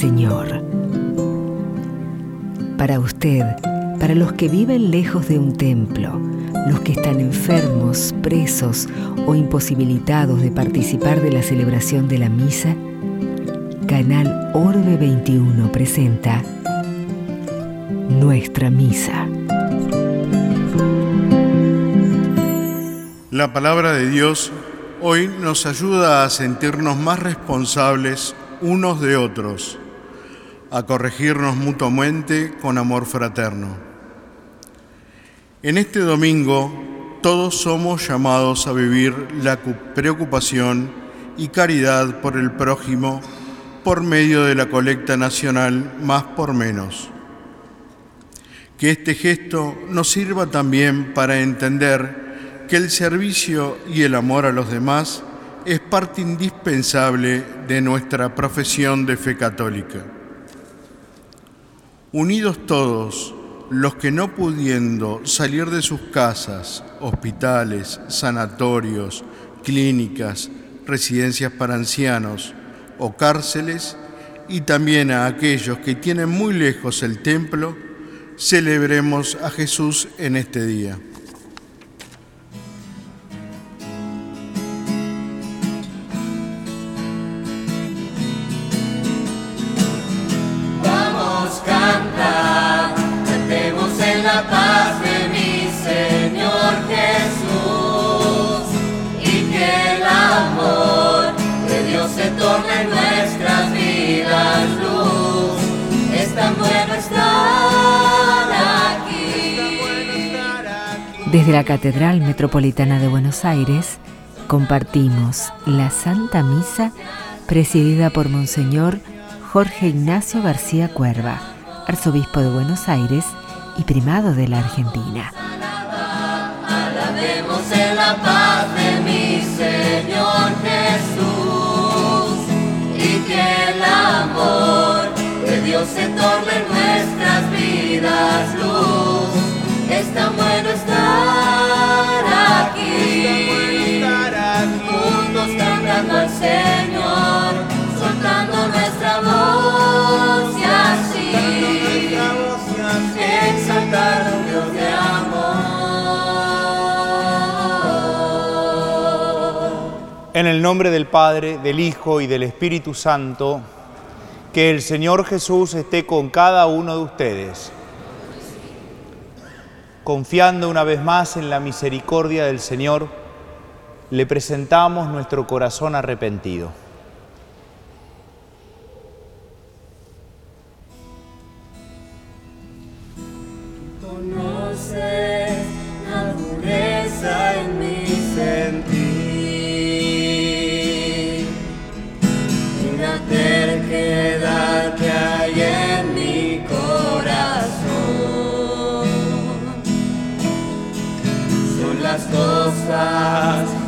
Señor. Para usted, para los que viven lejos de un templo, los que están enfermos, presos o imposibilitados de participar de la celebración de la misa, Canal Orbe 21 presenta Nuestra Misa. La palabra de Dios hoy nos ayuda a sentirnos más responsables unos de otros, a corregirnos mutuamente con amor fraterno. En este domingo todos somos llamados a vivir la preocupación y caridad por el prójimo por medio de la colecta nacional Más por Menos. Que este gesto nos sirva también para entender que el servicio y el amor a los demás es parte indispensable de nuestra profesión de fe católica. Unidos todos, los que no pudiendo salir de sus casas, hospitales, sanatorios, clínicas, residencias para ancianos o cárceles, y también a aquellos que tienen muy lejos el templo, celebremos a Jesús en este día. Catedral Metropolitana de Buenos Aires compartimos la Santa Misa presidida por Monseñor Jorge Ignacio García Cuerva, arzobispo de Buenos Aires y primado de la Argentina. Alabemos la paz de mi Señor Jesús y que el amor de Dios se torne en nuestras vidas luz. Es tan bueno estar aquí, juntos cantando al Señor, soltando nuestra voz y así. Exaltar a un Dios de amor. En el nombre del Padre, del Hijo y del Espíritu Santo, que el Señor Jesús esté con cada uno de ustedes confiando una vez más en la misericordia del Señor, le presentamos nuestro corazón arrepentido.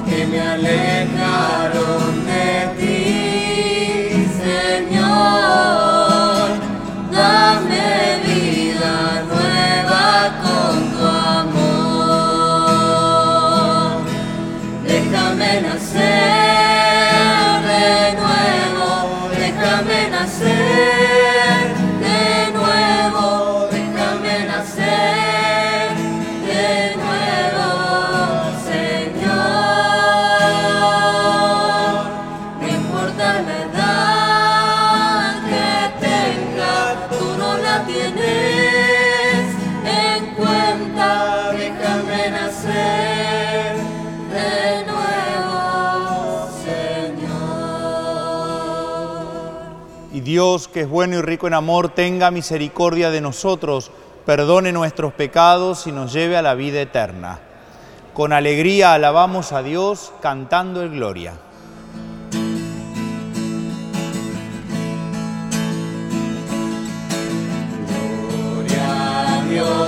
Que me alejaron Dios, que es bueno y rico en amor, tenga misericordia de nosotros, perdone nuestros pecados y nos lleve a la vida eterna. Con alegría alabamos a Dios cantando el Gloria. Gloria a Dios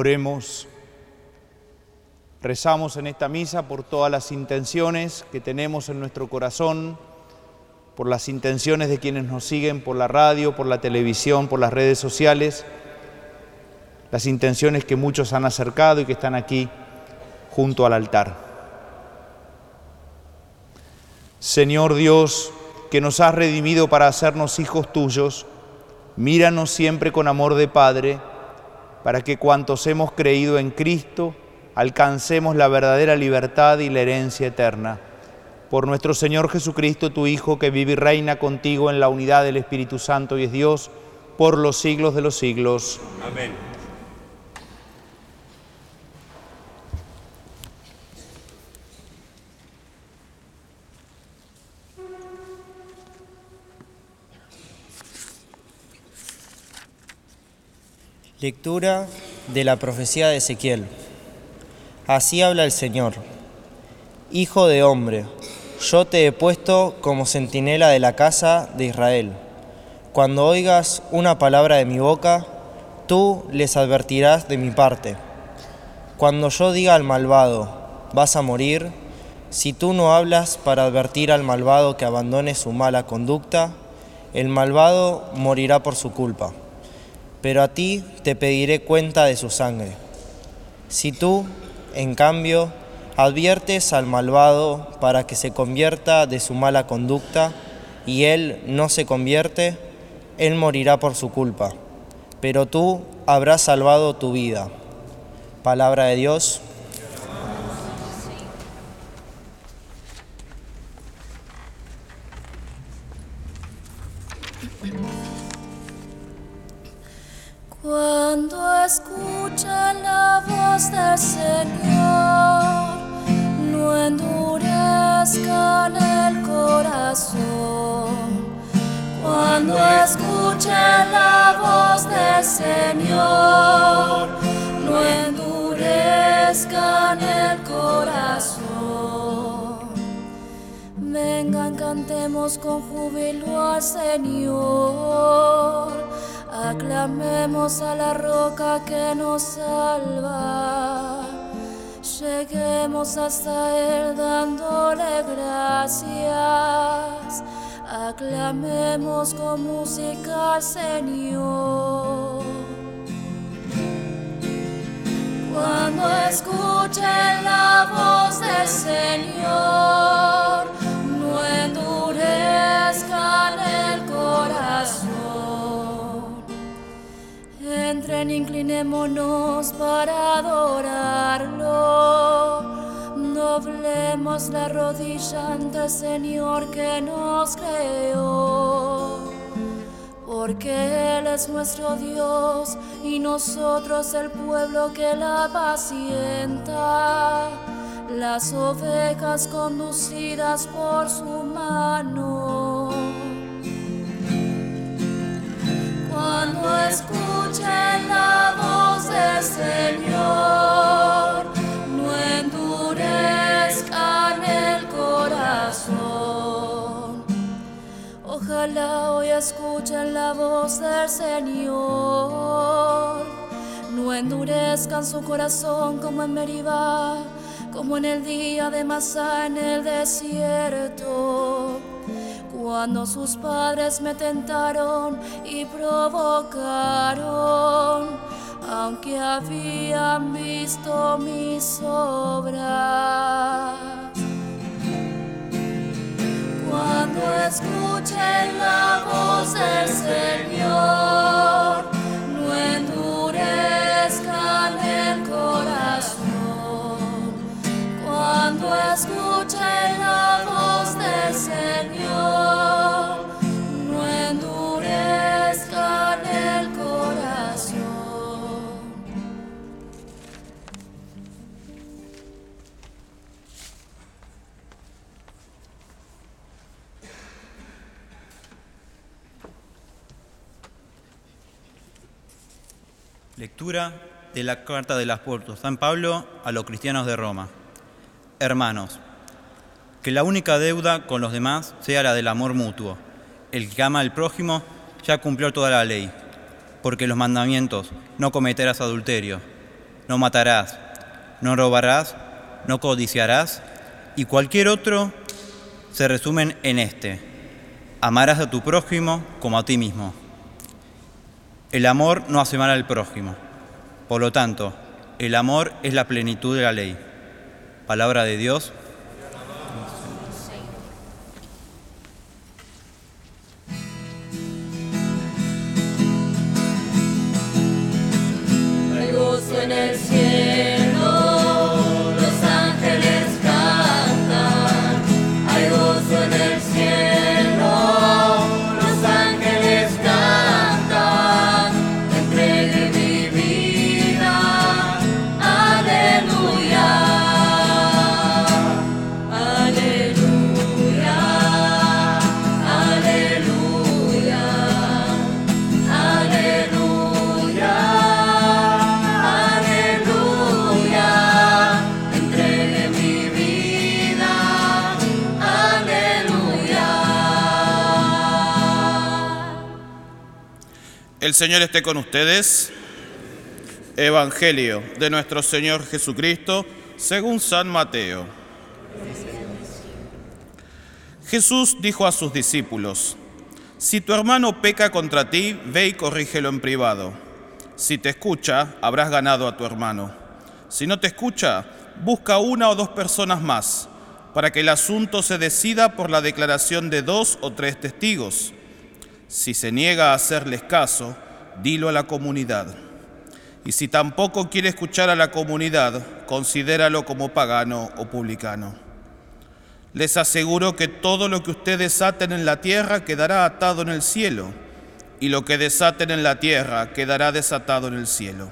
Oremos. Rezamos en esta misa por todas las intenciones que tenemos en nuestro corazón, por las intenciones de quienes nos siguen por la radio, por la televisión, por las redes sociales, las intenciones que muchos han acercado y que están aquí junto al altar. Señor Dios, que nos has redimido para hacernos hijos tuyos, míranos siempre con amor de Padre, para que cuantos hemos creído en Cristo alcancemos la verdadera libertad y la herencia eterna. Por nuestro Señor Jesucristo, tu Hijo, que vive y reina contigo en la unidad del Espíritu Santo y es Dios, por los siglos de los siglos. Amén. Lectura de la profecía de Ezequiel. Así habla el Señor. Hijo de hombre, yo te he puesto como centinela de la casa de Israel. Cuando oigas una palabra de mi boca, tú les advertirás de mi parte. Cuando yo diga al malvado, vas a morir, si tú no hablas para advertir al malvado que abandone su mala conducta, el malvado morirá por su culpa pero a ti te pediré cuenta de su sangre. Si tú, en cambio, adviertes al malvado para que se convierta de su mala conducta y él no se convierte, él morirá por su culpa, pero tú habrás salvado tu vida. Palabra de Dios. Inclinémonos para adorarlo. Doblemos la rodilla ante el Señor que nos creó. Porque Él es nuestro Dios y nosotros el pueblo que la pacienta. Las ovejas conducidas por su mano. Escuchen la voz del Señor, no endurezcan el corazón. Ojalá hoy escuchen la voz del Señor, no endurezcan su corazón como en Meribá, como en el día de Masá en el desierto cuando sus padres me tentaron y provocaron, aunque habían visto mis obras. Cuando escuchen la voz del Señor, no endurezcan el corazón. Cuando escuchen la voz del Señor, Lectura de la carta del apóstol San Pablo a los cristianos de Roma. Hermanos, que la única deuda con los demás sea la del amor mutuo. El que ama al prójimo ya cumplió toda la ley, porque los mandamientos, no cometerás adulterio, no matarás, no robarás, no codiciarás, y cualquier otro se resumen en este. Amarás a tu prójimo como a ti mismo. El amor no hace mal al prójimo. Por lo tanto, el amor es la plenitud de la ley. Palabra de Dios. El Señor esté con ustedes. Evangelio de nuestro Señor Jesucristo según San Mateo. Jesús dijo a sus discípulos, si tu hermano peca contra ti, ve y corrígelo en privado. Si te escucha, habrás ganado a tu hermano. Si no te escucha, busca una o dos personas más, para que el asunto se decida por la declaración de dos o tres testigos. Si se niega a hacerles caso, dilo a la comunidad. Y si tampoco quiere escuchar a la comunidad, considéralo como pagano o publicano. Les aseguro que todo lo que ustedes aten en la tierra quedará atado en el cielo, y lo que desaten en la tierra quedará desatado en el cielo.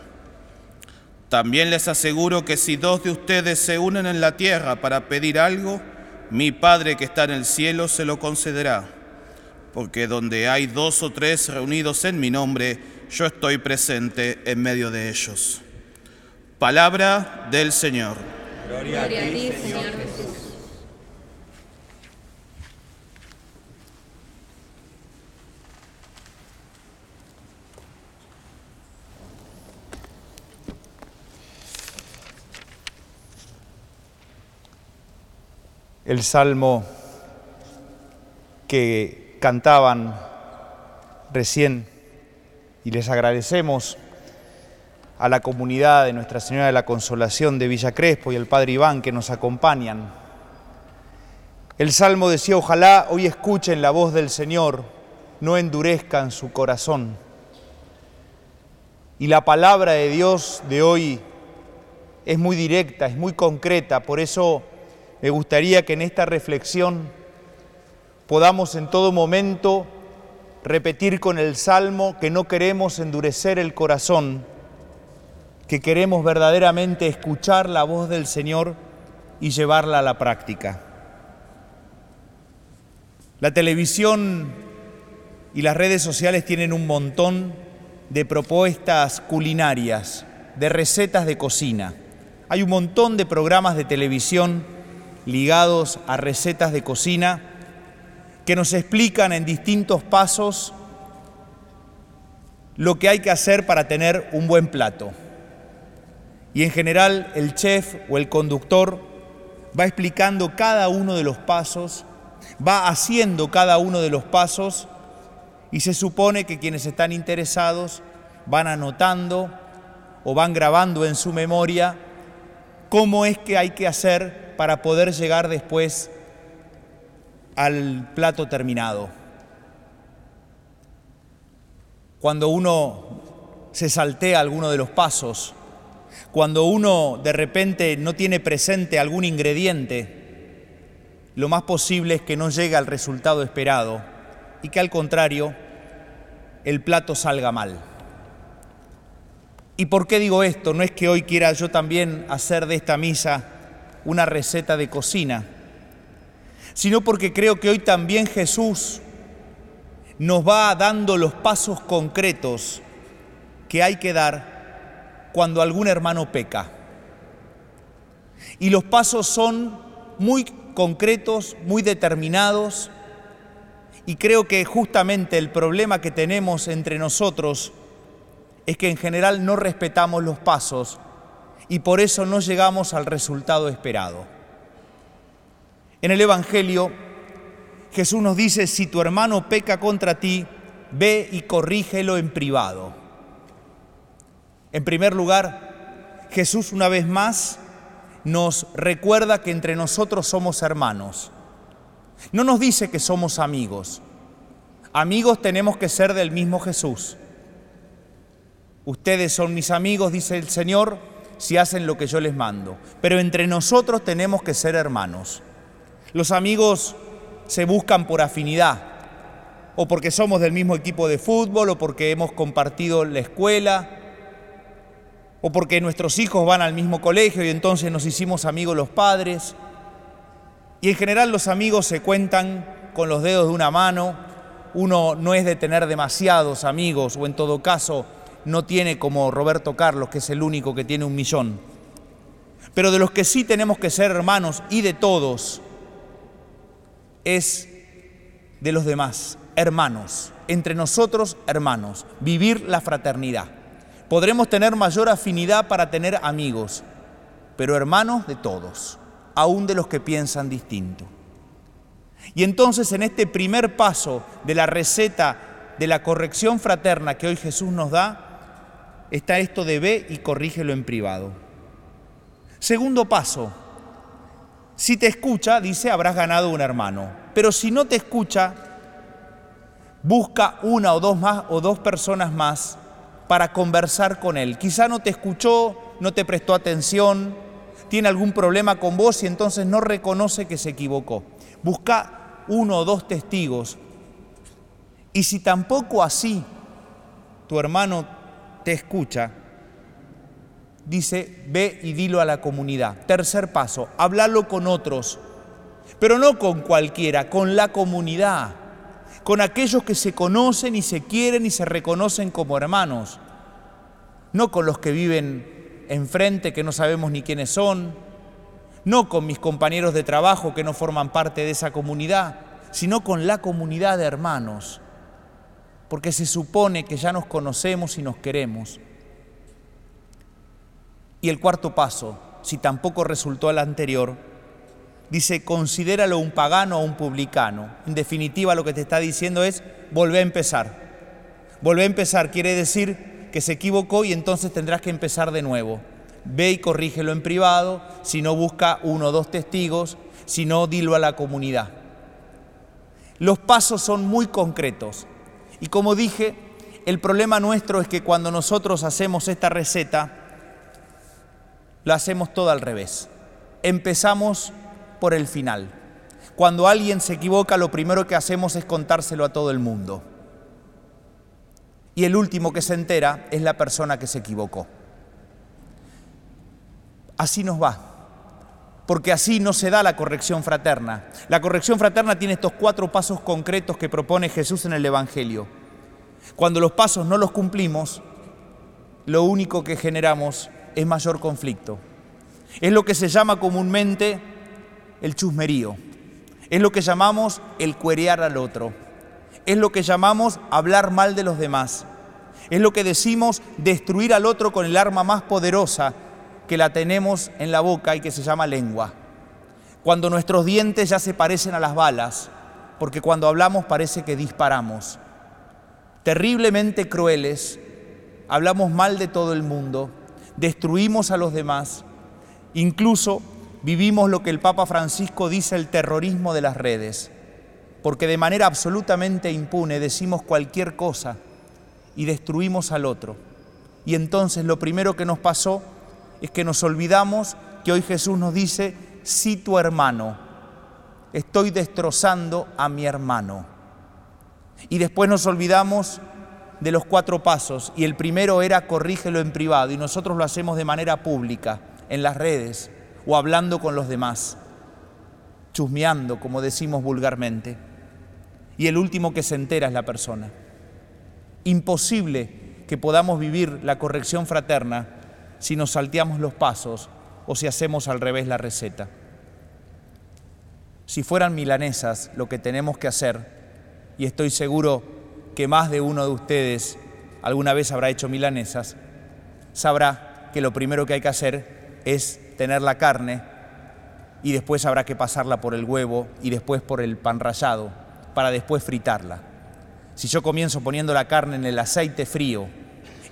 También les aseguro que si dos de ustedes se unen en la tierra para pedir algo, mi Padre que está en el cielo se lo concederá. Porque donde hay dos o tres reunidos en mi nombre, yo estoy presente en medio de ellos. Palabra del Señor. Gloria a ti, Señor Jesús. el salmo que cantaban recién y les agradecemos a la comunidad de Nuestra Señora de la Consolación de Villa Crespo y al Padre Iván que nos acompañan. El salmo decía, ojalá hoy escuchen la voz del Señor, no endurezcan su corazón. Y la palabra de Dios de hoy es muy directa, es muy concreta, por eso me gustaría que en esta reflexión podamos en todo momento repetir con el Salmo que no queremos endurecer el corazón, que queremos verdaderamente escuchar la voz del Señor y llevarla a la práctica. La televisión y las redes sociales tienen un montón de propuestas culinarias, de recetas de cocina. Hay un montón de programas de televisión ligados a recetas de cocina que nos explican en distintos pasos lo que hay que hacer para tener un buen plato. Y en general el chef o el conductor va explicando cada uno de los pasos, va haciendo cada uno de los pasos y se supone que quienes están interesados van anotando o van grabando en su memoria cómo es que hay que hacer para poder llegar después al plato terminado. Cuando uno se saltea alguno de los pasos, cuando uno de repente no tiene presente algún ingrediente, lo más posible es que no llegue al resultado esperado y que al contrario el plato salga mal. ¿Y por qué digo esto? No es que hoy quiera yo también hacer de esta misa una receta de cocina, sino porque creo que hoy también Jesús nos va dando los pasos concretos que hay que dar cuando algún hermano peca. Y los pasos son muy concretos, muy determinados, y creo que justamente el problema que tenemos entre nosotros es que en general no respetamos los pasos y por eso no llegamos al resultado esperado. En el Evangelio, Jesús nos dice, si tu hermano peca contra ti, ve y corrígelo en privado. En primer lugar, Jesús una vez más nos recuerda que entre nosotros somos hermanos. No nos dice que somos amigos. Amigos tenemos que ser del mismo Jesús. Ustedes son mis amigos, dice el Señor, si hacen lo que yo les mando. Pero entre nosotros tenemos que ser hermanos. Los amigos se buscan por afinidad, o porque somos del mismo equipo de fútbol, o porque hemos compartido la escuela, o porque nuestros hijos van al mismo colegio y entonces nos hicimos amigos los padres. Y en general los amigos se cuentan con los dedos de una mano. Uno no es de tener demasiados amigos o en todo caso no tiene como Roberto Carlos, que es el único que tiene un millón. Pero de los que sí tenemos que ser hermanos y de todos es de los demás, hermanos, entre nosotros hermanos, vivir la fraternidad. Podremos tener mayor afinidad para tener amigos, pero hermanos de todos, aún de los que piensan distinto. Y entonces en este primer paso de la receta de la corrección fraterna que hoy Jesús nos da, está esto de ve y corrígelo en privado. Segundo paso, si te escucha, dice, habrás ganado un hermano. Pero si no te escucha, busca una o dos más o dos personas más para conversar con él. Quizá no te escuchó, no te prestó atención, tiene algún problema con vos y entonces no reconoce que se equivocó. Busca uno o dos testigos. Y si tampoco así tu hermano te escucha, dice, ve y dilo a la comunidad. Tercer paso, háblalo con otros, pero no con cualquiera, con la comunidad con aquellos que se conocen y se quieren y se reconocen como hermanos, no con los que viven enfrente que no sabemos ni quiénes son, no con mis compañeros de trabajo que no forman parte de esa comunidad, sino con la comunidad de hermanos, porque se supone que ya nos conocemos y nos queremos. Y el cuarto paso, si tampoco resultó el anterior, dice, considéralo un pagano o un publicano. En definitiva, lo que te está diciendo es, volvé a empezar. Volvé a empezar quiere decir que se equivocó y entonces tendrás que empezar de nuevo. Ve y corrígelo en privado, si no busca uno o dos testigos, si no dilo a la comunidad. Los pasos son muy concretos. Y como dije, el problema nuestro es que cuando nosotros hacemos esta receta, la hacemos todo al revés. Empezamos por el final. Cuando alguien se equivoca, lo primero que hacemos es contárselo a todo el mundo. Y el último que se entera es la persona que se equivocó. Así nos va, porque así no se da la corrección fraterna. La corrección fraterna tiene estos cuatro pasos concretos que propone Jesús en el Evangelio. Cuando los pasos no los cumplimos, lo único que generamos es mayor conflicto. Es lo que se llama comúnmente el chusmerío. Es lo que llamamos el cuerear al otro. Es lo que llamamos hablar mal de los demás. Es lo que decimos destruir al otro con el arma más poderosa que la tenemos en la boca y que se llama lengua. Cuando nuestros dientes ya se parecen a las balas, porque cuando hablamos parece que disparamos. Terriblemente crueles, hablamos mal de todo el mundo, destruimos a los demás, incluso vivimos lo que el Papa Francisco dice el terrorismo de las redes, porque de manera absolutamente impune decimos cualquier cosa y destruimos al otro. Y entonces lo primero que nos pasó es que nos olvidamos que hoy Jesús nos dice, si tu hermano, estoy destrozando a mi hermano. Y después nos olvidamos de los cuatro pasos y el primero era corrígelo en privado y nosotros lo hacemos de manera pública, en las redes o hablando con los demás, chusmeando, como decimos vulgarmente. Y el último que se entera es la persona. Imposible que podamos vivir la corrección fraterna si nos salteamos los pasos o si hacemos al revés la receta. Si fueran milanesas lo que tenemos que hacer, y estoy seguro que más de uno de ustedes alguna vez habrá hecho milanesas, sabrá que lo primero que hay que hacer es tener la carne y después habrá que pasarla por el huevo y después por el pan rallado para después fritarla. Si yo comienzo poniendo la carne en el aceite frío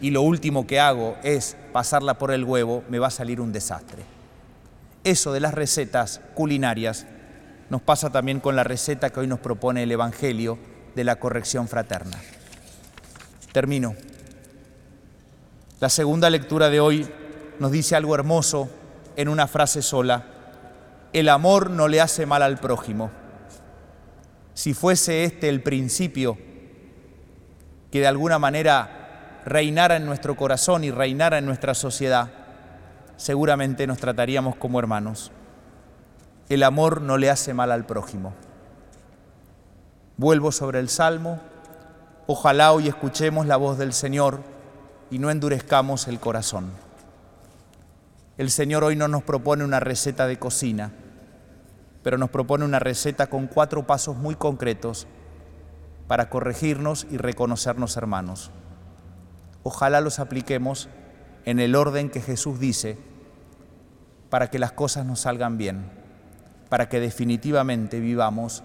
y lo último que hago es pasarla por el huevo, me va a salir un desastre. Eso de las recetas culinarias nos pasa también con la receta que hoy nos propone el Evangelio de la corrección fraterna. Termino. La segunda lectura de hoy nos dice algo hermoso en una frase sola. El amor no le hace mal al prójimo. Si fuese este el principio que de alguna manera reinara en nuestro corazón y reinara en nuestra sociedad, seguramente nos trataríamos como hermanos. El amor no le hace mal al prójimo. Vuelvo sobre el Salmo. Ojalá hoy escuchemos la voz del Señor y no endurezcamos el corazón. El Señor hoy no nos propone una receta de cocina, pero nos propone una receta con cuatro pasos muy concretos para corregirnos y reconocernos hermanos. Ojalá los apliquemos en el orden que Jesús dice para que las cosas nos salgan bien, para que definitivamente vivamos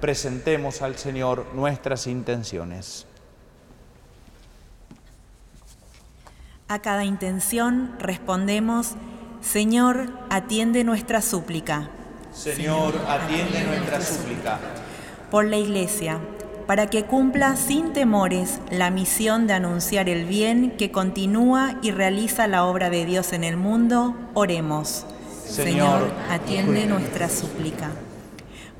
Presentemos al Señor nuestras intenciones. A cada intención respondemos, Señor, atiende nuestra súplica. Señor, atiende nuestra súplica. Por la Iglesia para que cumpla sin temores la misión de anunciar el bien que continúa y realiza la obra de Dios en el mundo, oremos. Señor, atiende nuestra súplica.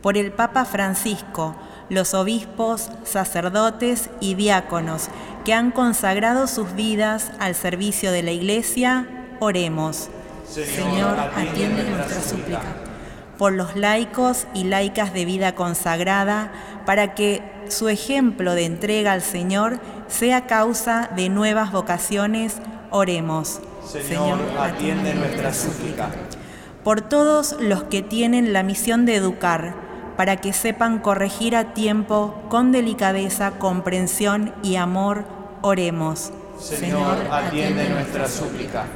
Por el Papa Francisco, los obispos, sacerdotes y diáconos que han consagrado sus vidas al servicio de la Iglesia, oremos. Señor, atiende nuestra súplica. Por los laicos y laicas de vida consagrada, para que su ejemplo de entrega al Señor sea causa de nuevas vocaciones, oremos. Señor, atiende nuestra súplica. Por todos los que tienen la misión de educar, para que sepan corregir a tiempo, con delicadeza, comprensión y amor, oremos. Señor, atiende nuestra súplica.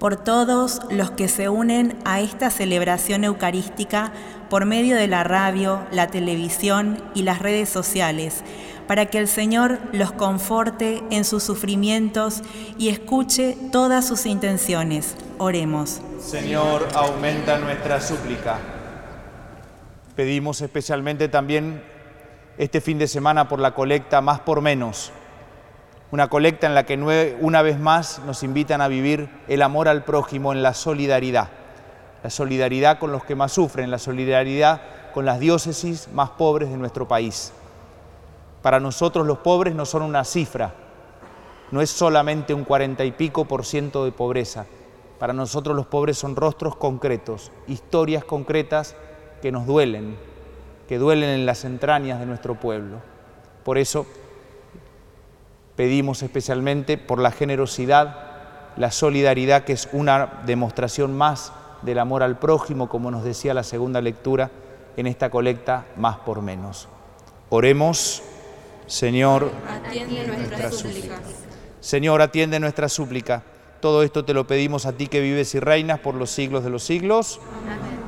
Por todos los que se unen a esta celebración eucarística, por medio de la radio, la televisión y las redes sociales, para que el Señor los conforte en sus sufrimientos y escuche todas sus intenciones. Oremos. Señor, aumenta nuestra súplica. Pedimos especialmente también este fin de semana por la colecta Más por Menos, una colecta en la que una vez más nos invitan a vivir el amor al prójimo en la solidaridad la solidaridad con los que más sufren, la solidaridad con las diócesis más pobres de nuestro país. Para nosotros los pobres no son una cifra, no es solamente un cuarenta y pico por ciento de pobreza. Para nosotros los pobres son rostros concretos, historias concretas que nos duelen, que duelen en las entrañas de nuestro pueblo. Por eso pedimos especialmente por la generosidad, la solidaridad, que es una demostración más del amor al prójimo, como nos decía la segunda lectura, en esta colecta más por menos. Oremos, Señor, atiende nuestra súplica. Señor, atiende nuestra súplica. Todo esto te lo pedimos a ti que vives y reinas por los siglos de los siglos. Amén.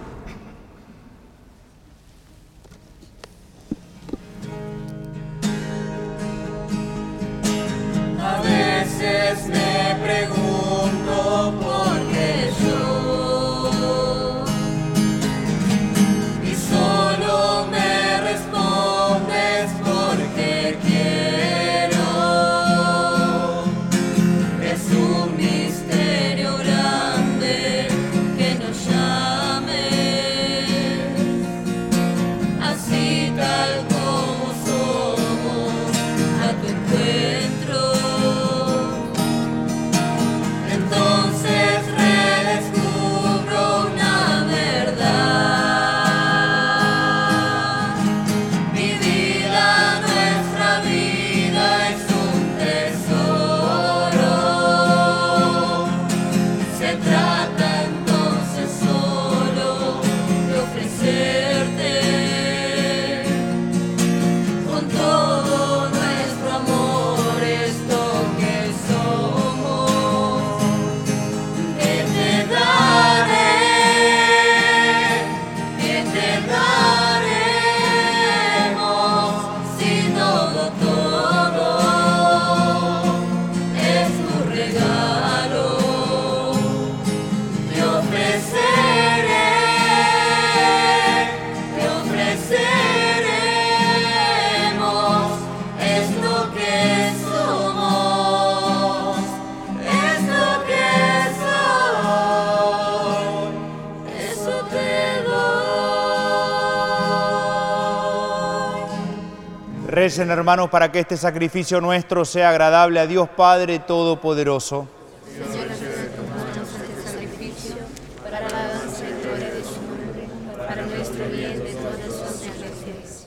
Hermanos para que este sacrificio nuestro sea agradable a Dios Padre Todopoderoso.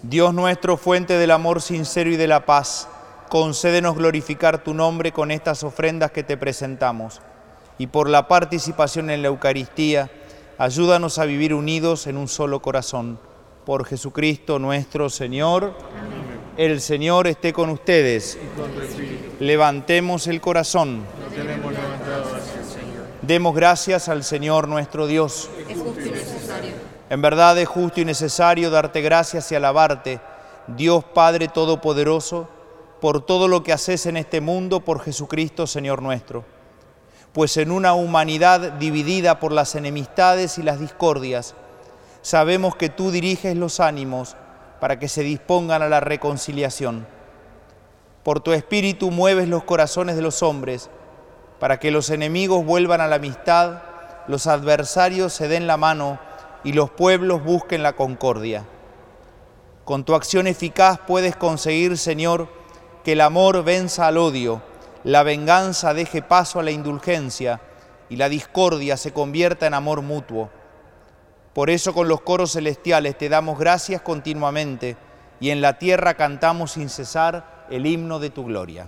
Dios nuestro, fuente del amor sincero y de la paz, concédenos glorificar tu nombre con estas ofrendas que te presentamos. Y por la participación en la Eucaristía, ayúdanos a vivir unidos en un solo corazón. Por Jesucristo nuestro Señor. El Señor esté con ustedes. Levantemos el corazón. Demos gracias al Señor nuestro Dios. En verdad es justo y necesario darte gracias y alabarte, Dios Padre Todopoderoso, por todo lo que haces en este mundo por Jesucristo Señor nuestro. Pues en una humanidad dividida por las enemistades y las discordias, sabemos que tú diriges los ánimos para que se dispongan a la reconciliación. Por tu espíritu mueves los corazones de los hombres, para que los enemigos vuelvan a la amistad, los adversarios se den la mano y los pueblos busquen la concordia. Con tu acción eficaz puedes conseguir, Señor, que el amor venza al odio, la venganza deje paso a la indulgencia y la discordia se convierta en amor mutuo por eso con los coros celestiales te damos gracias continuamente y en la tierra cantamos sin cesar el himno de tu gloria.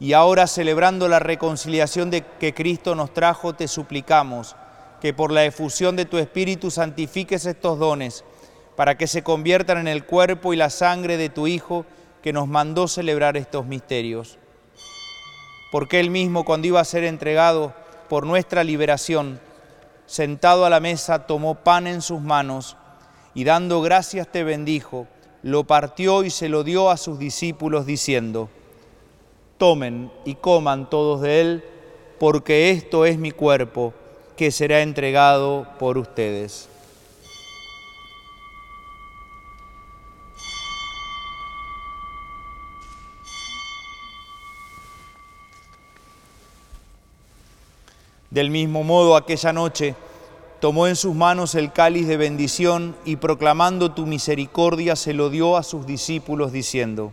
Y ahora celebrando la reconciliación de que Cristo nos trajo, te suplicamos que por la efusión de tu Espíritu santifiques estos dones, para que se conviertan en el cuerpo y la sangre de tu Hijo que nos mandó celebrar estos misterios. Porque Él mismo, cuando iba a ser entregado por nuestra liberación, sentado a la mesa, tomó pan en sus manos y dando gracias te bendijo, lo partió y se lo dio a sus discípulos diciendo, tomen y coman todos de él, porque esto es mi cuerpo que será entregado por ustedes. Del mismo modo, aquella noche tomó en sus manos el cáliz de bendición y proclamando tu misericordia se lo dio a sus discípulos diciendo,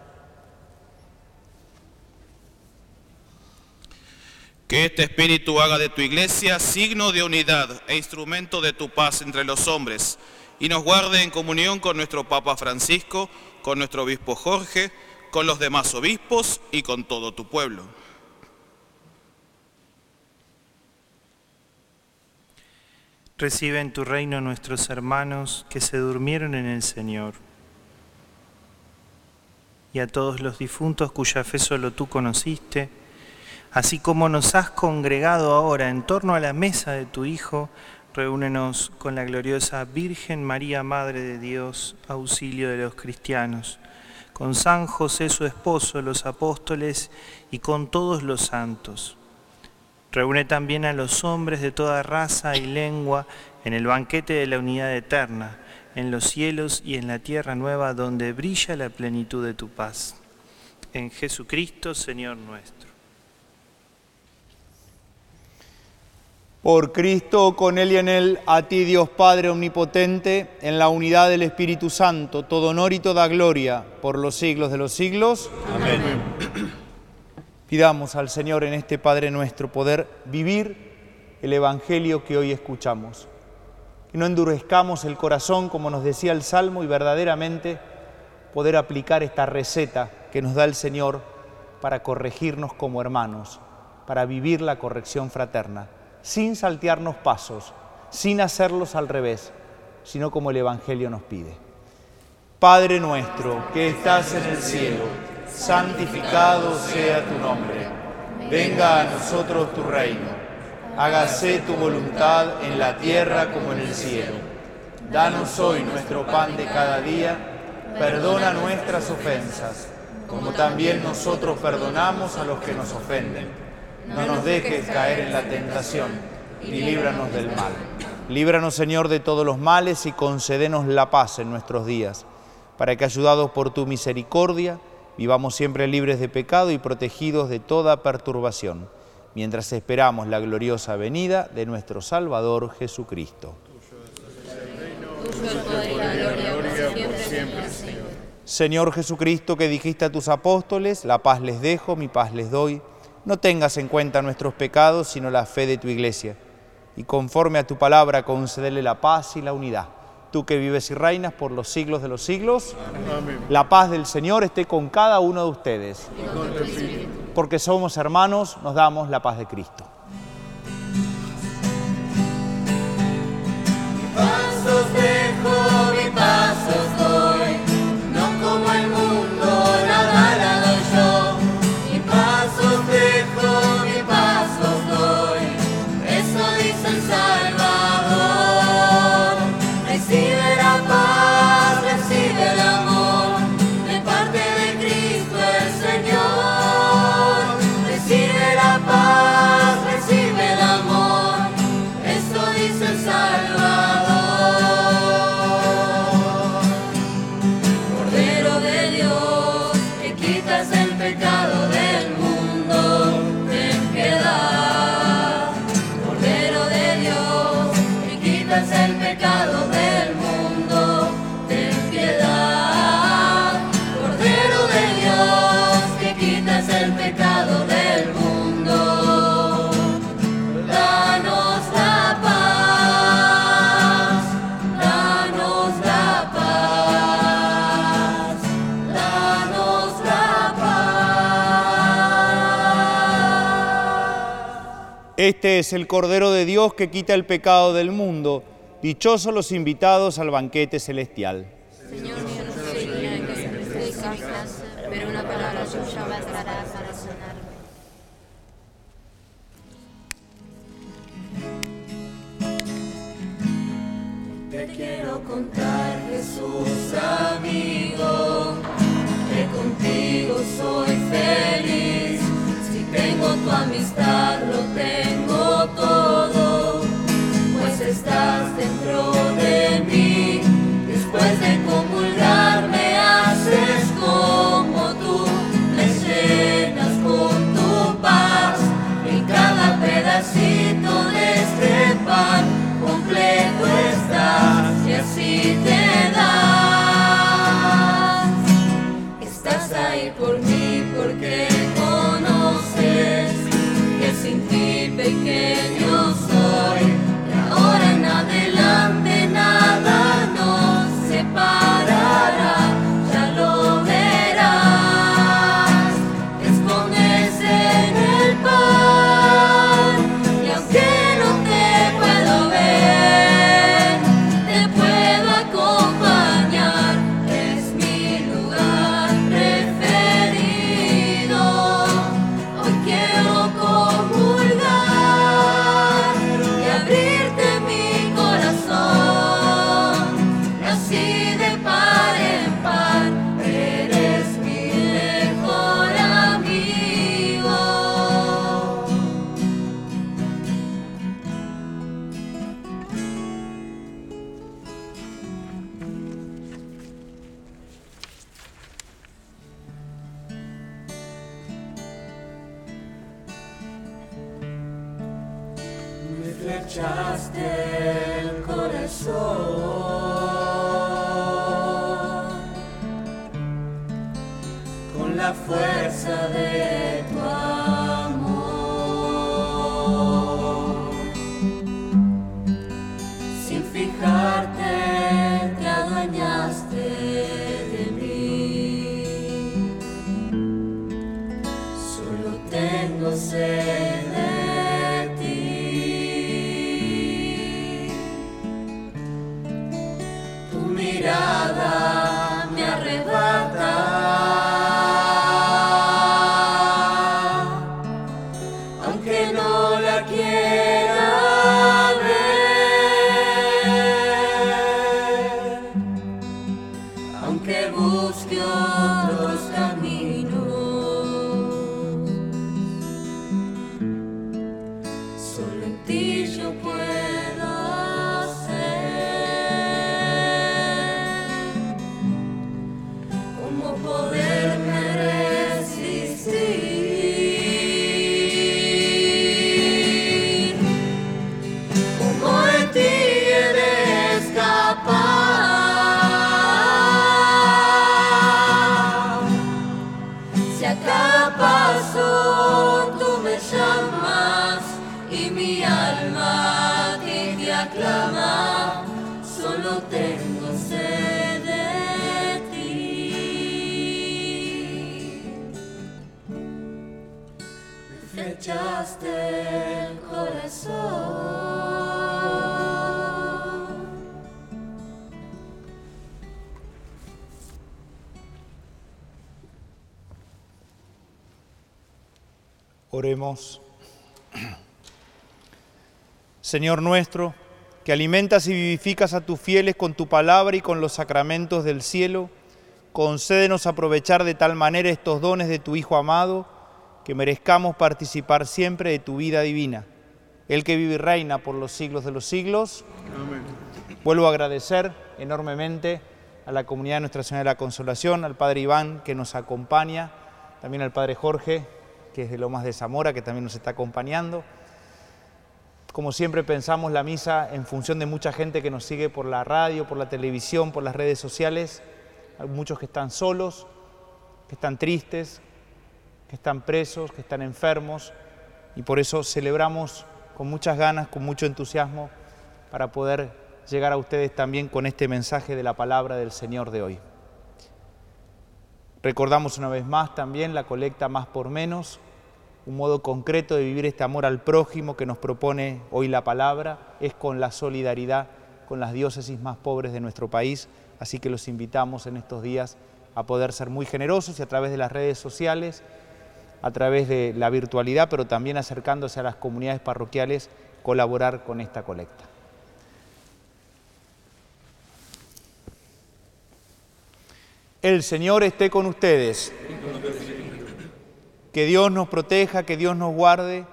Que este espíritu haga de tu iglesia signo de unidad e instrumento de tu paz entre los hombres y nos guarde en comunión con nuestro Papa Francisco, con nuestro obispo Jorge, con los demás obispos y con todo tu pueblo. Recibe en tu reino nuestros hermanos que se durmieron en el Señor. Y a todos los difuntos cuya fe solo tú conociste, así como nos has congregado ahora en torno a la mesa de tu Hijo, reúnenos con la gloriosa Virgen María, Madre de Dios, auxilio de los cristianos, con San José su esposo, los apóstoles y con todos los santos Reúne también a los hombres de toda raza y lengua en el banquete de la unidad eterna, en los cielos y en la tierra nueva donde brilla la plenitud de tu paz. En Jesucristo, Señor nuestro. Por Cristo, con Él y en Él, a ti Dios Padre Omnipotente, en la unidad del Espíritu Santo, todo honor y toda gloria por los siglos de los siglos. Amén. Pidamos al Señor en este Padre nuestro poder vivir el Evangelio que hoy escuchamos. Que no endurezcamos el corazón, como nos decía el Salmo, y verdaderamente poder aplicar esta receta que nos da el Señor para corregirnos como hermanos, para vivir la corrección fraterna, sin saltearnos pasos, sin hacerlos al revés, sino como el Evangelio nos pide. Padre nuestro que estás en el cielo, santificado sea tu nombre. Venga a nosotros tu reino. Hágase tu voluntad en la tierra como en el cielo. Danos hoy nuestro pan de cada día. Perdona nuestras ofensas, como también nosotros perdonamos a los que nos ofenden. No nos dejes caer en la tentación y líbranos del mal. Líbranos, Señor, de todos los males y concédenos la paz en nuestros días, para que, ayudados por tu misericordia, Vivamos siempre libres de pecado y protegidos de toda perturbación, mientras esperamos la gloriosa venida de nuestro Salvador Jesucristo. Señor Jesucristo, que dijiste a tus apóstoles, la paz les dejo, mi paz les doy, no tengas en cuenta nuestros pecados, sino la fe de tu iglesia. Y conforme a tu palabra, concédele la paz y la unidad. Tú que vives y reinas por los siglos de los siglos, Amén. la paz del Señor esté con cada uno de ustedes. Porque somos hermanos, nos damos la paz de Cristo. Este es el Cordero de Dios que quita el pecado del mundo. Dichosos los invitados al banquete celestial. Señor, yo no soy digna de que se me pero una palabra tuya bastará para sanarme. Te quiero contar, Jesús amigo, que contigo soy feliz. Si tengo tu amistad, lo tengo todo, pues estás dentro de mí. Después de comulgar me haces como tú, me llenas con tu paz. En cada pedacito de este pan completo estás y así te das. Estás ahí por mí Oremos. Señor nuestro, que alimentas y vivificas a tus fieles con tu palabra y con los sacramentos del cielo, concédenos aprovechar de tal manera estos dones de tu Hijo amado, que merezcamos participar siempre de tu vida divina. El que vive y reina por los siglos de los siglos. Vuelvo a agradecer enormemente a la comunidad de Nuestra Señora de la Consolación, al Padre Iván que nos acompaña, también al Padre Jorge, que es de Lomas de Zamora, que también nos está acompañando. Como siempre pensamos la misa en función de mucha gente que nos sigue por la radio, por la televisión, por las redes sociales. Hay muchos que están solos, que están tristes, que están presos, que están enfermos. Y por eso celebramos con muchas ganas, con mucho entusiasmo, para poder llegar a ustedes también con este mensaje de la palabra del Señor de hoy. Recordamos una vez más también la colecta más por menos, un modo concreto de vivir este amor al prójimo que nos propone hoy la palabra es con la solidaridad con las diócesis más pobres de nuestro país, así que los invitamos en estos días a poder ser muy generosos y a través de las redes sociales, a través de la virtualidad, pero también acercándose a las comunidades parroquiales, colaborar con esta colecta. El Señor esté con ustedes. Que Dios nos proteja, que Dios nos guarde,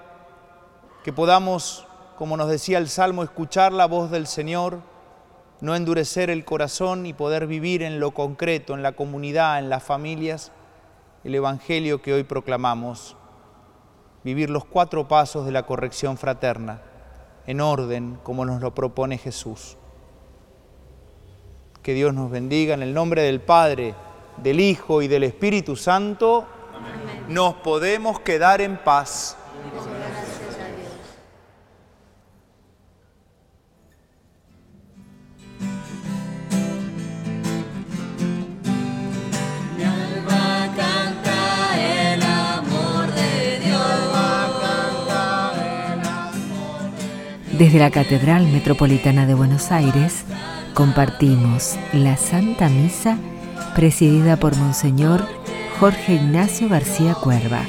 que podamos, como nos decía el Salmo, escuchar la voz del Señor, no endurecer el corazón y poder vivir en lo concreto, en la comunidad, en las familias, el Evangelio que hoy proclamamos, vivir los cuatro pasos de la corrección fraterna, en orden como nos lo propone Jesús. Que Dios nos bendiga en el nombre del Padre, del Hijo y del Espíritu Santo nos podemos quedar en paz. Mi alma canta el amor de Dios. Desde la Catedral Metropolitana de Buenos Aires compartimos la Santa Misa presidida por Monseñor Jorge Ignacio García Cuerva,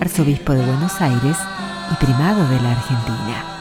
arzobispo de Buenos Aires y primado de la Argentina.